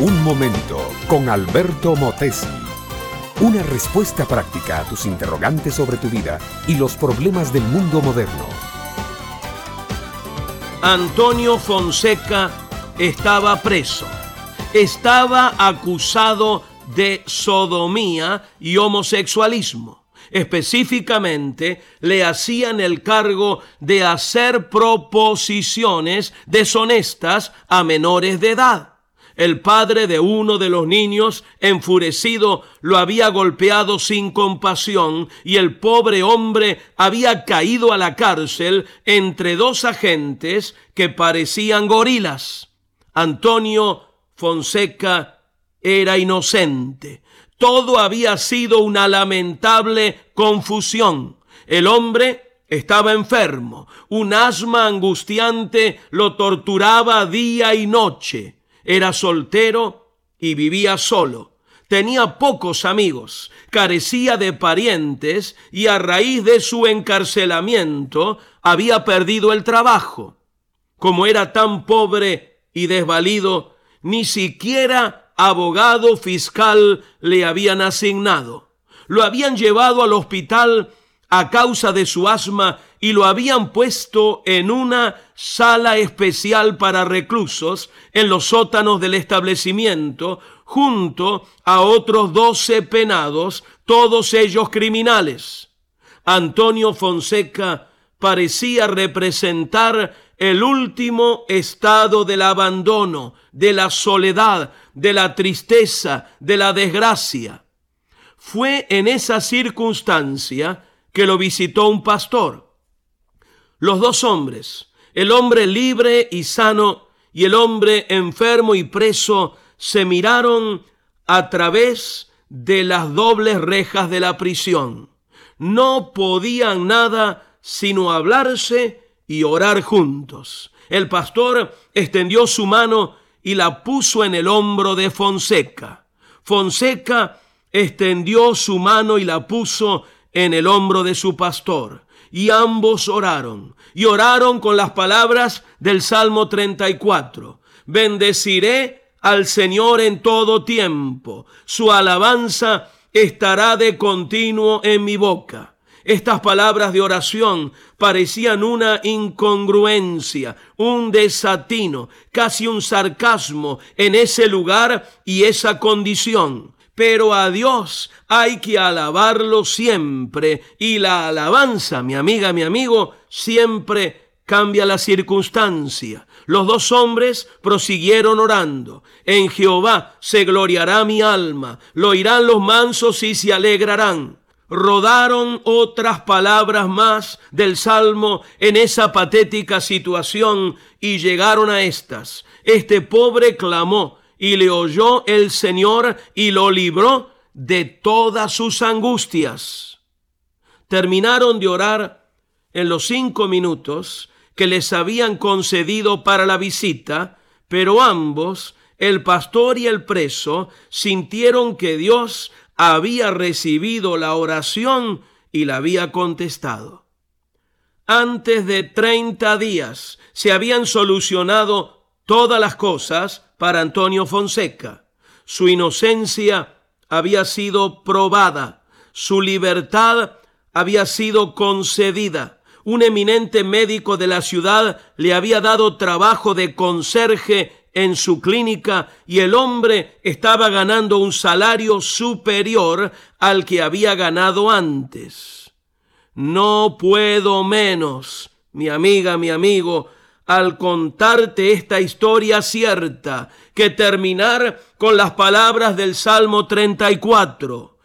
Un momento con Alberto Motesi. Una respuesta práctica a tus interrogantes sobre tu vida y los problemas del mundo moderno. Antonio Fonseca estaba preso. Estaba acusado de sodomía y homosexualismo. Específicamente, le hacían el cargo de hacer proposiciones deshonestas a menores de edad. El padre de uno de los niños, enfurecido, lo había golpeado sin compasión y el pobre hombre había caído a la cárcel entre dos agentes que parecían gorilas. Antonio Fonseca era inocente. Todo había sido una lamentable confusión. El hombre estaba enfermo. Un asma angustiante lo torturaba día y noche. Era soltero y vivía solo. Tenía pocos amigos, carecía de parientes y a raíz de su encarcelamiento había perdido el trabajo. Como era tan pobre y desvalido, ni siquiera abogado fiscal le habían asignado. Lo habían llevado al hospital a causa de su asma y lo habían puesto en una sala especial para reclusos en los sótanos del establecimiento, junto a otros doce penados, todos ellos criminales. Antonio Fonseca parecía representar el último estado del abandono, de la soledad, de la tristeza, de la desgracia. Fue en esa circunstancia que lo visitó un pastor. Los dos hombres, el hombre libre y sano y el hombre enfermo y preso, se miraron a través de las dobles rejas de la prisión. No podían nada sino hablarse y orar juntos. El pastor extendió su mano y la puso en el hombro de Fonseca. Fonseca extendió su mano y la puso en el hombro de su pastor. Y ambos oraron, y oraron con las palabras del Salmo 34. Bendeciré al Señor en todo tiempo, su alabanza estará de continuo en mi boca. Estas palabras de oración parecían una incongruencia, un desatino, casi un sarcasmo en ese lugar y esa condición pero a Dios hay que alabarlo siempre y la alabanza, mi amiga, mi amigo, siempre cambia la circunstancia. Los dos hombres prosiguieron orando. En Jehová se gloriará mi alma, lo oirán los mansos y se alegrarán. Rodaron otras palabras más del Salmo en esa patética situación y llegaron a estas. Este pobre clamó, y le oyó el Señor y lo libró de todas sus angustias. Terminaron de orar en los cinco minutos que les habían concedido para la visita, pero ambos, el pastor y el preso, sintieron que Dios había recibido la oración y la había contestado. Antes de treinta días se habían solucionado todas las cosas para Antonio Fonseca. Su inocencia había sido probada, su libertad había sido concedida. Un eminente médico de la ciudad le había dado trabajo de conserje en su clínica y el hombre estaba ganando un salario superior al que había ganado antes. No puedo menos, mi amiga, mi amigo, al contarte esta historia cierta que terminar con las palabras del Salmo 34.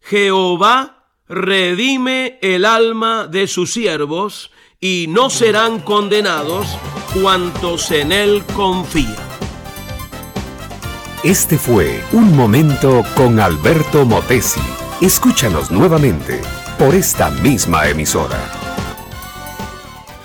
Jehová redime el alma de sus siervos y no serán condenados cuantos en él confían. Este fue Un Momento con Alberto Motesi. Escúchanos nuevamente por esta misma emisora.